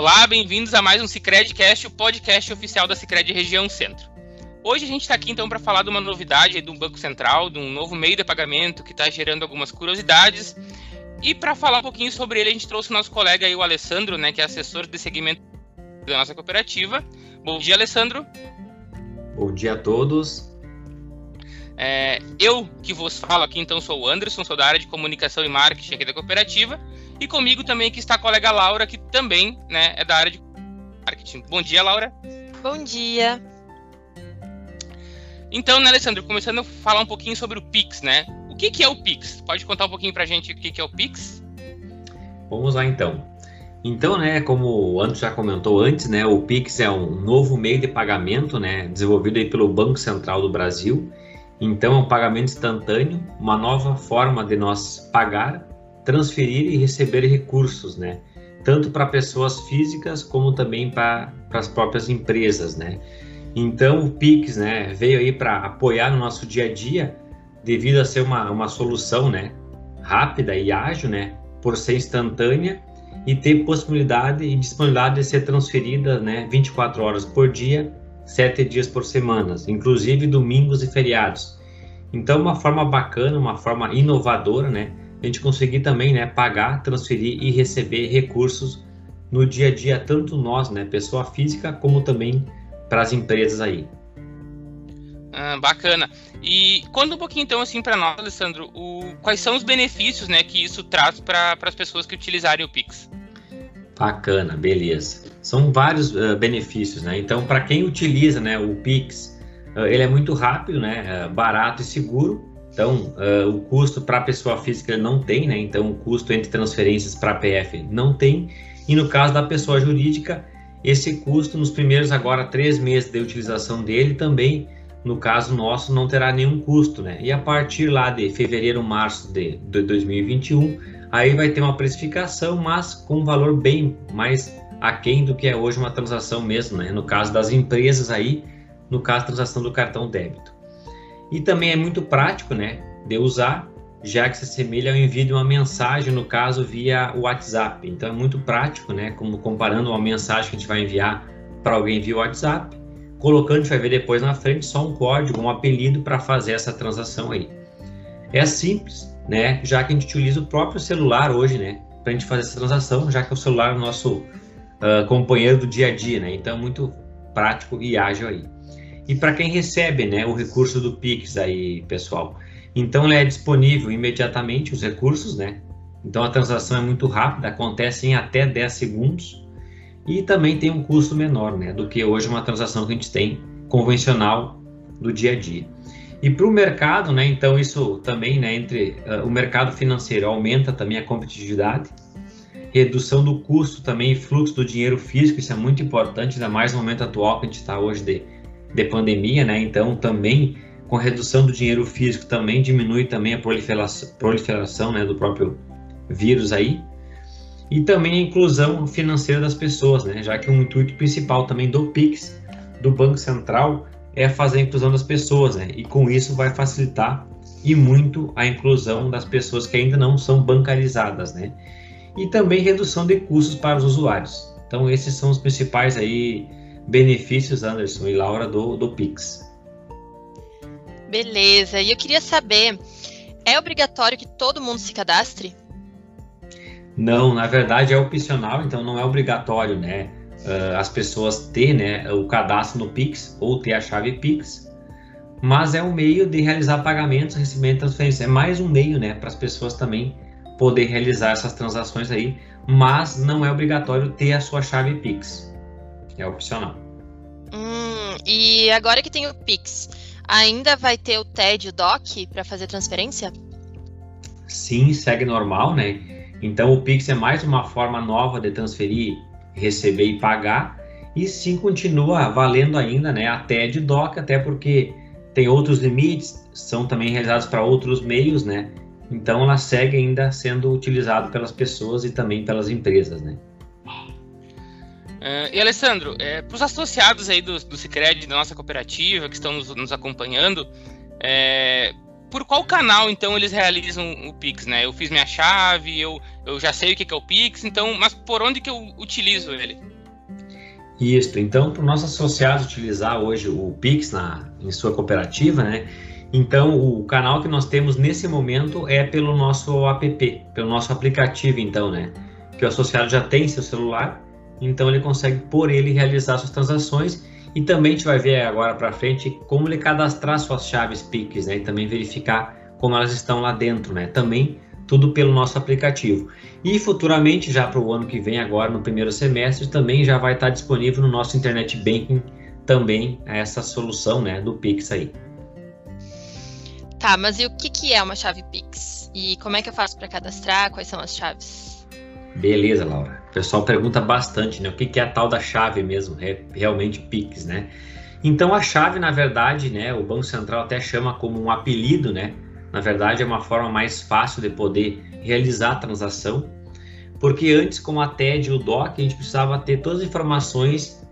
Olá, bem-vindos a mais um Cicredcast, o podcast oficial da Cicred Região Centro. Hoje a gente está aqui então para falar de uma novidade do Banco Central, de um novo meio de pagamento que está gerando algumas curiosidades. E para falar um pouquinho sobre ele, a gente trouxe o nosso colega aí, o Alessandro, né, que é assessor de segmento da nossa cooperativa. Bom dia, Alessandro. Bom dia a todos. É, eu que vos falo aqui, então, sou o Anderson, sou da área de comunicação e marketing aqui da cooperativa. E comigo também aqui está a colega Laura, que também né, é da área de marketing. Bom dia, Laura. Bom dia. Então, né, Alessandro, começando a falar um pouquinho sobre o Pix, né? O que, que é o Pix? Pode contar um pouquinho para a gente o que, que é o Pix? Vamos lá, então. Então, né, como o Anderson já comentou antes, né, o Pix é um novo meio de pagamento, né, desenvolvido aí pelo Banco Central do Brasil então, é um pagamento instantâneo, uma nova forma de nós pagar, transferir e receber recursos, né? Tanto para pessoas físicas como também para as próprias empresas, né? Então, o Pix, né, veio aí para apoiar no nosso dia a dia, devido a ser uma, uma solução, né, rápida e ágil, né, por ser instantânea e ter possibilidade e disponibilidade de ser transferida, né, 24 horas por dia sete dias por semana, inclusive domingos e feriados. Então, uma forma bacana, uma forma inovadora, né? A gente conseguir também, né, pagar, transferir e receber recursos no dia a dia, tanto nós, né, pessoa física, como também para as empresas aí. Ah, bacana. E conta um pouquinho então assim para nós, Alessandro, o, quais são os benefícios, né, que isso traz para as pessoas que utilizarem o Pix? Bacana, beleza. São vários uh, benefícios, né? Então, para quem utiliza, né, o Pix, uh, ele é muito rápido, né, uh, barato e seguro. Então, o custo para pessoa física não tem, né? Então, o custo entre transferências para PF não tem. E no caso da pessoa jurídica, esse custo nos primeiros agora três meses de utilização dele também, no caso nosso, não terá nenhum custo, né? E a partir lá de fevereiro, março de, de 2021 aí vai ter uma precificação, mas com um valor bem mais aquém do que é hoje uma transação mesmo, né? No caso das empresas aí, no caso transação do cartão débito. E também é muito prático, né, de usar, já que se assemelha ao envio de uma mensagem, no caso via WhatsApp. Então é muito prático, né, como comparando uma mensagem que a gente vai enviar para alguém via WhatsApp, colocando, a gente vai ver depois na frente só um código, um apelido para fazer essa transação aí. É simples, né? Já que a gente utiliza o próprio celular hoje, né? Para a gente fazer essa transação, já que o celular é o nosso uh, companheiro do dia a dia, né? Então, é muito prático e ágil aí. E para quem recebe, né, o recurso do Pix aí, pessoal. Então, ele é disponível imediatamente os recursos, né? Então, a transação é muito rápida, acontece em até 10 segundos e também tem um custo menor, né, do que hoje uma transação que a gente tem convencional do dia a dia. E para o mercado, né, então isso também, né, entre uh, o mercado financeiro aumenta também a competitividade, redução do custo também e fluxo do dinheiro físico, isso é muito importante, ainda mais no momento atual que a gente está hoje de, de pandemia, né, então também com a redução do dinheiro físico também diminui também a proliferação, proliferação né, do próprio vírus aí, e também a inclusão financeira das pessoas, né, já que o intuito principal também do PIX, do Banco Central, é fazer a inclusão das pessoas, né? E com isso vai facilitar e muito a inclusão das pessoas que ainda não são bancarizadas, né? E também redução de custos para os usuários. Então esses são os principais aí benefícios, Anderson e Laura, do, do Pix. Beleza. E eu queria saber, é obrigatório que todo mundo se cadastre? Não, na verdade é opcional, então não é obrigatório, né? uh, as pessoas ter né, o cadastro no Pix ou ter a chave Pix, mas é um meio de realizar pagamentos, recebimento e transferência. É mais um meio né, para as pessoas também poder realizar essas transações aí, mas não é obrigatório ter a sua chave Pix. É opcional. Hum, e agora que tem o Pix, ainda vai ter o TED e o DOC para fazer transferência? Sim, segue normal, né? Então o Pix é mais uma forma nova de transferir receber e pagar, e sim continua valendo ainda né, a TED DOC, até porque tem outros limites, são também realizados para outros meios, né? Então ela segue ainda sendo utilizada pelas pessoas e também pelas empresas, né? Uh, e Alessandro, é, para os associados aí do, do Cicred, da nossa cooperativa, que estão nos, nos acompanhando, é, por qual canal então eles realizam o Pix, né? Eu fiz minha chave, eu, eu já sei o que é o Pix, então, mas por onde que eu utilizo ele? Isso, então para os nossos associados utilizar hoje o Pix na, em sua cooperativa, né? Então o canal que nós temos nesse momento é pelo nosso app, pelo nosso aplicativo, então, né? Que o associado já tem seu celular, então ele consegue por ele realizar suas transações e também a gente vai ver agora para frente como ele cadastrar suas chaves Pix, né? E também verificar como elas estão lá dentro, né? Também tudo pelo nosso aplicativo. E futuramente, já para o ano que vem, agora no primeiro semestre, também já vai estar disponível no nosso Internet Banking também essa solução né, do Pix aí. Tá, mas e o que, que é uma chave Pix? E como é que eu faço para cadastrar? Quais são as chaves? Beleza, Laura. O pessoal pergunta bastante, né? O que, é a tal da chave mesmo? É realmente Pix, né? Então a chave, na verdade, né? O Banco Central até chama como um apelido, né? Na verdade, é uma forma mais fácil de poder realizar a transação, porque antes, com a TED e o DOC, a gente precisava ter todas as informações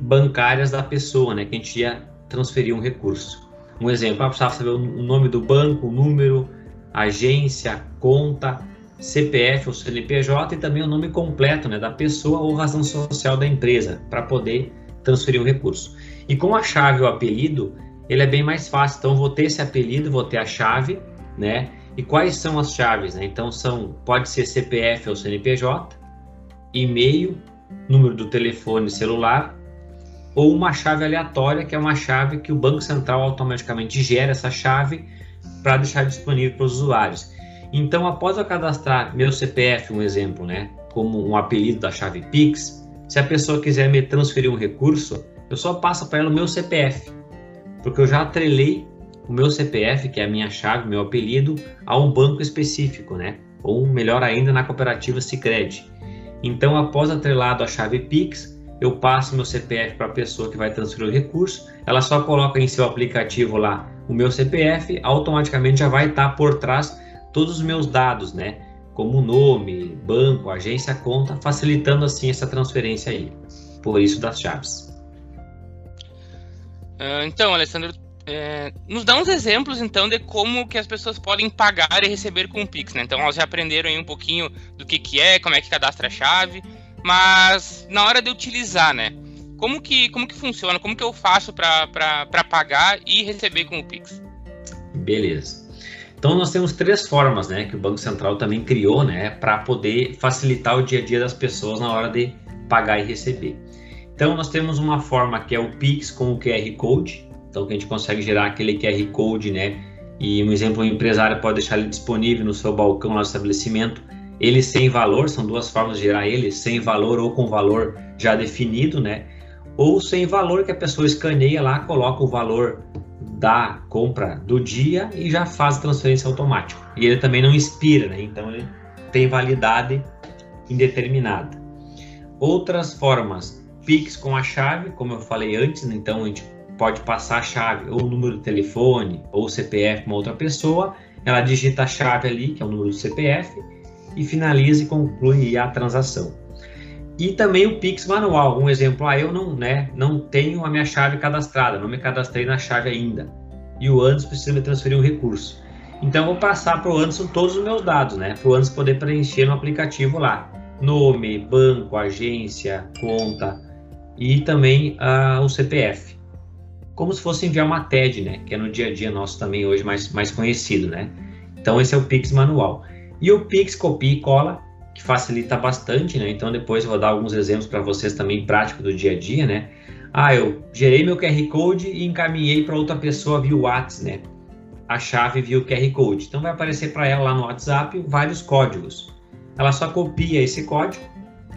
bancárias da pessoa, né, que a gente ia transferir um recurso. Um exemplo, eu precisava saber o nome do banco, o número, agência, conta, CPF ou CNPJ e também o nome completo né, da pessoa ou razão social da empresa para poder transferir um recurso. E com a chave ou apelido, ele é bem mais fácil. Então, vou ter esse apelido, vou ter a chave, né? E quais são as chaves? Né? Então, são pode ser CPF ou CNPJ, e-mail, número do telefone celular, ou uma chave aleatória, que é uma chave que o Banco Central automaticamente gera essa chave para deixar disponível para os usuários. Então, após eu cadastrar meu CPF, um exemplo, né, como um apelido da chave Pix, se a pessoa quiser me transferir um recurso, eu só passo para ela o meu CPF porque eu já atrelei o meu CPF, que é a minha chave, meu apelido, a um banco específico, né? Ou melhor ainda, na cooperativa Sicredi. Então, após atrelado a chave Pix, eu passo meu CPF para a pessoa que vai transferir o recurso, ela só coloca em seu aplicativo lá o meu CPF, automaticamente já vai estar por trás todos os meus dados, né? Como nome, banco, agência, conta, facilitando assim essa transferência aí. Por isso das chaves. Uh, então, Alessandro, é, nos dá uns exemplos então de como que as pessoas podem pagar e receber com o Pix, né? Então elas já aprenderam aí um pouquinho do que, que é, como é que cadastra a chave, mas na hora de utilizar, né? Como que, como que funciona? Como que eu faço para pagar e receber com o Pix? Beleza. Então nós temos três formas, né, que o Banco Central também criou, né, para poder facilitar o dia a dia das pessoas na hora de pagar e receber. Então nós temos uma forma que é o Pix com o QR Code, então que a gente consegue gerar aquele QR Code, né? E um exemplo, um empresário pode deixar ele disponível no seu balcão lá do estabelecimento, ele sem valor, são duas formas de gerar ele, sem valor ou com valor já definido, né? Ou sem valor que a pessoa escaneia lá, coloca o valor da compra do dia e já faz transferência automática. E ele também não expira, né? Então ele tem validade indeterminada. Outras formas Pix com a chave, como eu falei antes, né? então a gente pode passar a chave ou o número de telefone ou CPF para outra pessoa, ela digita a chave ali, que é o número do CPF, e finaliza e conclui a transação. E também o Pix manual, um exemplo, ah, eu não, né, não tenho a minha chave cadastrada, não me cadastrei na chave ainda, e o Anderson precisa me transferir um recurso. Então, vou passar para o Anderson todos os meus dados, né, para o Anderson poder preencher no aplicativo lá, nome, banco, agência, conta, e também uh, o CPF. Como se fosse enviar uma TED, né? Que é no dia a dia nosso também hoje mais, mais conhecido, né? Então esse é o Pix manual. E o Pix copia e cola, que facilita bastante, né? Então depois eu vou dar alguns exemplos para vocês também prático do dia a dia, né? Ah, eu gerei meu QR Code e encaminhei para outra pessoa via WhatsApp, né? A chave via o QR Code. Então vai aparecer para ela lá no WhatsApp vários códigos. Ela só copia esse código,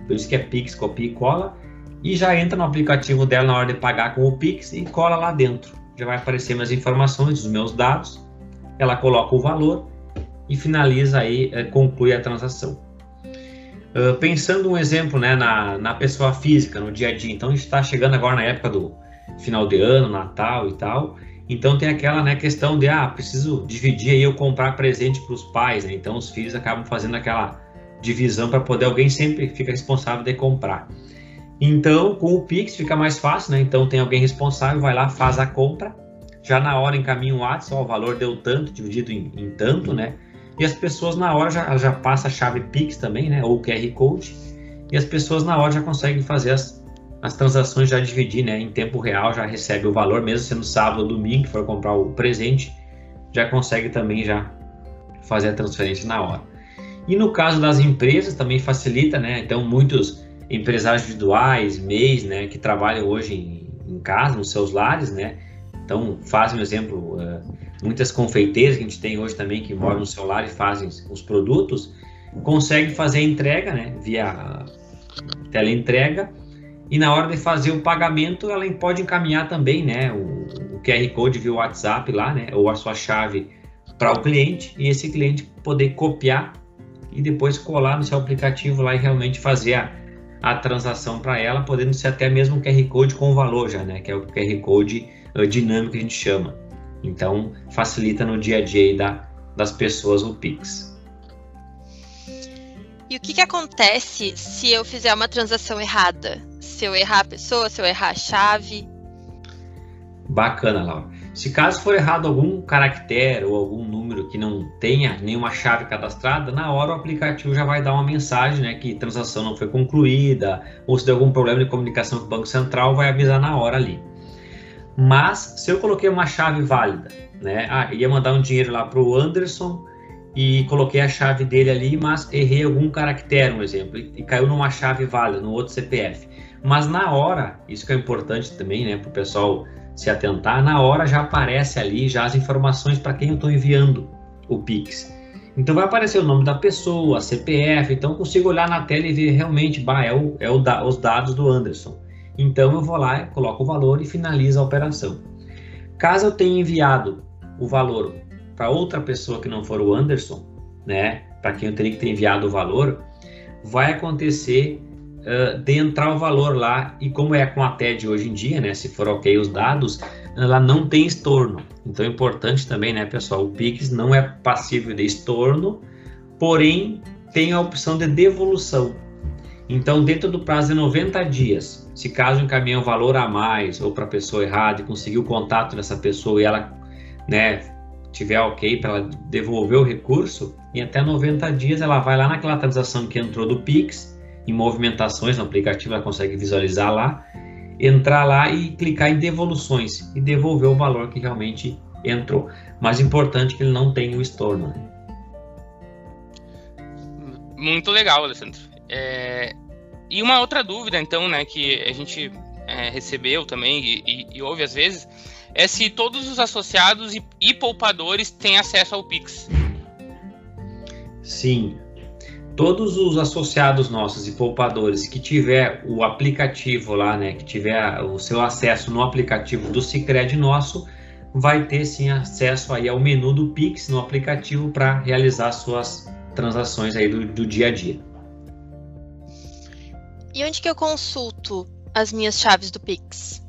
por isso que é Pix copia e cola, e já entra no aplicativo dela na hora de pagar com o Pix e cola lá dentro. Já vai aparecer minhas informações, os meus dados, ela coloca o valor e finaliza aí, é, conclui a transação. Uh, pensando um exemplo né, na, na pessoa física, no dia a dia, então a gente está chegando agora na época do final de ano, Natal e tal, então tem aquela né, questão de, ah, preciso dividir aí eu comprar presente para os pais, né? então os filhos acabam fazendo aquela divisão para poder alguém sempre fica responsável de comprar. Então, com o Pix fica mais fácil, né? Então tem alguém responsável, vai lá, faz a compra, já na hora encaminha um WhatsApp, ó, o valor deu tanto, dividido em, em, tanto, né? E as pessoas na hora já, já passa a chave Pix também, né? Ou QR Code, e as pessoas na hora já conseguem fazer as, as transações, já dividir, né? Em tempo real, já recebe o valor, mesmo sendo sábado ou domingo, que for comprar o presente, já consegue também já fazer a transferência na hora. E no caso das empresas também facilita, né? Então muitos empresários individuais, MEIs, né, que trabalham hoje em, em casa, nos seus lares, né? Então fazem um exemplo, uh, muitas confeiteiras que a gente tem hoje também que moram no seu lar e fazem os produtos, conseguem fazer a entrega, né? Via teleentrega e na hora de fazer o pagamento ela pode encaminhar também, né? O, o QR Code via WhatsApp lá, né? Ou a sua chave para o cliente e esse cliente poder copiar e depois colar no seu aplicativo lá e realmente fazer a, a transação para ela, podendo ser até mesmo um QR Code com valor já, né? Que é o QR Code uh, dinâmico que a gente chama. Então, facilita no dia a dia da, das pessoas o Pix. E o que, que acontece se eu fizer uma transação errada? Se eu errar a pessoa, se eu errar a chave? Bacana, Laura. Se caso for errado algum caractere ou algum número que não tenha nenhuma chave cadastrada, na hora o aplicativo já vai dar uma mensagem, né, que transação não foi concluída, ou se der algum problema de comunicação com o Banco Central, vai avisar na hora ali. Mas se eu coloquei uma chave válida, né, ah, ia mandar um dinheiro lá para o Anderson e coloquei a chave dele ali, mas errei algum caractere, um exemplo, e, caiu numa chave válida, no outro CPF. Mas na hora, isso que é importante também, né, para o pessoal se atentar, na hora já aparece ali já as informações para quem eu estou enviando o Pix. Então vai aparecer o nome da pessoa, CPF, então eu consigo olhar na tela e ver realmente, bah, é, o, é o os dados do Anderson. Então eu vou lá, coloco o valor e finalizo a operação. Caso eu tenha enviado o valor para outra pessoa que não for o Anderson, né, para quem eu teria que ter enviado o valor, vai acontecer uh, de entrar o valor lá e como é com a TED hoje em dia, né, se for ok os dados, ela não tem estorno. Então é importante também, né, pessoal, o Pix não é passível de estorno, porém tem a opção de devolução. Então, dentro do prazo de 90 dias, se caso encaminhe um valor a mais ou para a pessoa errada e conseguir o contato dessa pessoa e ela né, tiver ok para ela devolver o recurso, em até 90 dias ela vai lá naquela transação que entrou do Pix em movimentações no aplicativo, ela consegue visualizar lá, entrar lá e clicar em devoluções e devolver o valor que realmente entrou. Mas importante que ele não tenha o estorno. Né? Muito legal, Alessandro. É... E uma outra dúvida, então, né, que a gente é, recebeu também e, e, e, ouve às vezes, é se todos os associados e, e poupadores têm acesso ao Pix. Sim, todos os associados nossos e poupadores que tiver o aplicativo lá, né, que tiver o seu acesso no aplicativo do Sicredi nosso, vai ter sim acesso aí ao menu do Pix no aplicativo para realizar suas transações aí do, do dia a dia. E onde que eu consulto as minhas chaves do Pix?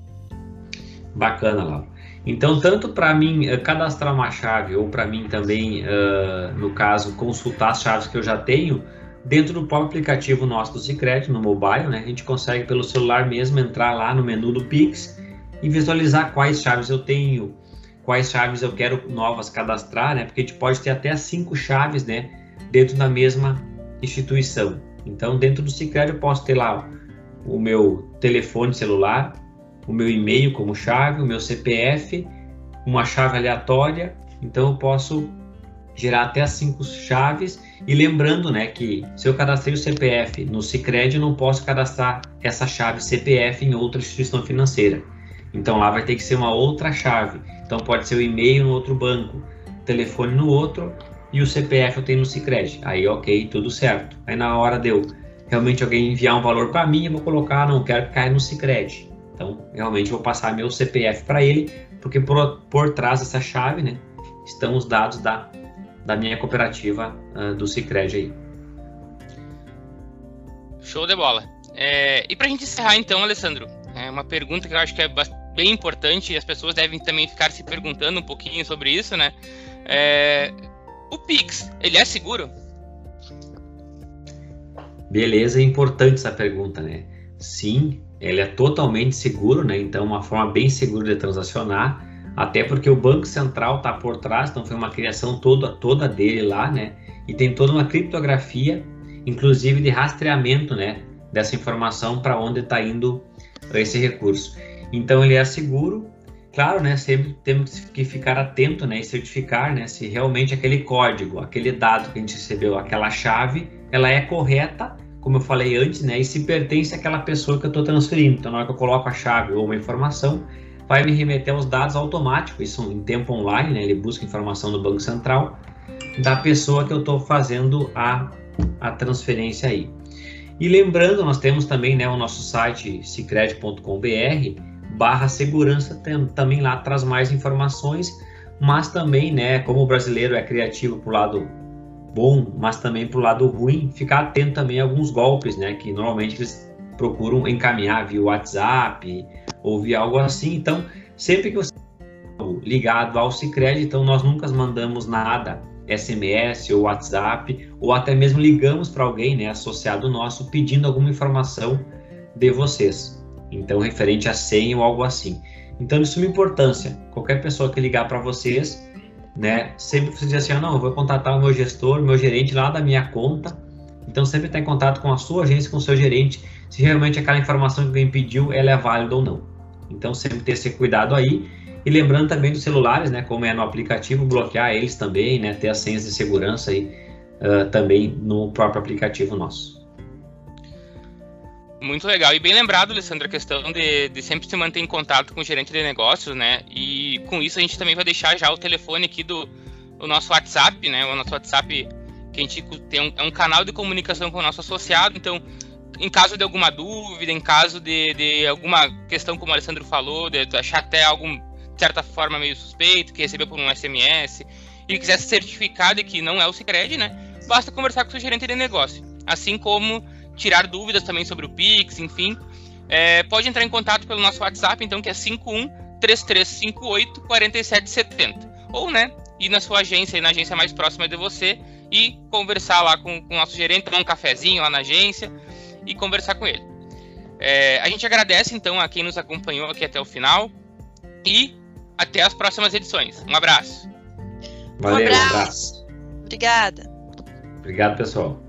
Bacana, Laura. Então, tanto para mim uh, cadastrar uma chave ou para mim também, uh, no caso, consultar as chaves que eu já tenho, dentro do próprio aplicativo nosso do Cicred, no mobile, né, a gente consegue pelo celular mesmo entrar lá no menu do Pix e visualizar quais chaves eu tenho, quais chaves eu quero novas cadastrar, né, porque a gente pode ter até cinco chaves né, dentro da mesma instituição. Então, dentro do Cicred eu posso ter lá o meu telefone celular, o meu e-mail como chave, o meu CPF, uma chave aleatória. Então eu posso gerar até cinco chaves e lembrando, né, que se eu cadastrei o CPF no Sicredi, eu não posso cadastrar essa chave CPF em outra instituição financeira. Então lá vai ter que ser uma outra chave. Então pode ser o e-mail no outro banco, telefone no outro e o CPF eu tenho no Sicredi. Aí OK, tudo certo. Aí na hora deu realmente alguém enviar um valor para mim, eu vou colocar, não quero que caia no Sicredi. Então, realmente vou passar meu CPF para ele, porque por, por trás dessa chave, né, estão os dados da, da minha cooperativa uh, do Cicred aí. Show de bola. É, e para a gente encerrar então, Alessandro, é uma pergunta que eu acho que é bem importante e as pessoas devem também ficar se perguntando um pouquinho sobre isso, né? É, o Pix, ele é seguro? Beleza, é importante essa pergunta, né? Sim, ele é totalmente seguro, né? Então, uma forma bem segura de transacionar. até porque o Banco Central está por trás, então foi uma criação toda, toda dele lá, né? E tem toda uma criptografia, inclusive de rastreamento, né? Dessa informação para onde está indo esse recurso. Então ele é seguro, claro, né? Sempre temos que ficar atento, né? E certificar, né? Se realmente aquele código, aquele dado que a gente recebeu, aquela chave, ela é correta, como eu falei antes, né? E se pertence àquela pessoa que eu estou transferindo. Então na hora que eu coloco a chave ou uma informação, vai me remeter aos dados automáticos, isso em tempo online, né? Ele busca informação do Banco Central da pessoa que eu estou fazendo a, a transferência aí. E lembrando, nós temos também né, o nosso site cicred.com.br barra segurança, também lá traz mais informações, mas também, né, como o brasileiro é criativo para o lado bom, mas também para o lado ruim, ficar atento também a alguns golpes, né, que normalmente eles procuram encaminhar via WhatsApp ou via algo assim. Então, sempre que você ligado ao Cicred, então nós nunca mandamos nada SMS ou WhatsApp, ou até mesmo ligamos para alguém, né, associado nosso, pedindo alguma informação de vocês. Então, referente a senha ou algo assim. Então, de suma importância, qualquer pessoa que ligar para vocês, né, sempre você diz assim, ah, não, eu vou contatar o meu gestor, meu gerente lá da minha conta. Então, sempre está em contato com a sua agência, com o seu gerente, se realmente aquela informação que alguém pediu, ela é válida ou não. Então, sempre ter esse cuidado aí. E lembrando também dos celulares, né, como é no aplicativo, bloquear eles também, né, ter as senhas de segurança aí uh, também no próprio aplicativo nosso. Muito legal. E bem lembrado, Alessandro, a questão de, de, sempre se manter em contato com o gerente de negócios, né? E com isso a gente também vai deixar já o telefone aqui do o nosso WhatsApp, né? O nosso WhatsApp que a gente tem um, é um canal de comunicação com o nosso associado. Então, em caso de alguma dúvida, em caso de, de alguma questão, como o Alessandro falou, de achar até algum certa forma meio suspeito, que recebeu por um SMS, e quiser se certificar de que não é o Cicred, né? Basta conversar com o seu gerente de negócio. Assim como tirar dúvidas também sobre o Pix, enfim. É, pode entrar em contato pelo nosso WhatsApp, então, que é 51 3358 4770. Ou, né, ir na sua agência, ir na agência mais próxima de você e conversar lá com, com o nosso gerente, tomar um cafezinho lá na agência e conversar com ele. É, a gente agradece, então, a quem nos acompanhou aqui até o final. E até as próximas edições. Um abraço. Valeu, um abraço. Um abraço. Obrigada. Obrigado, pessoal.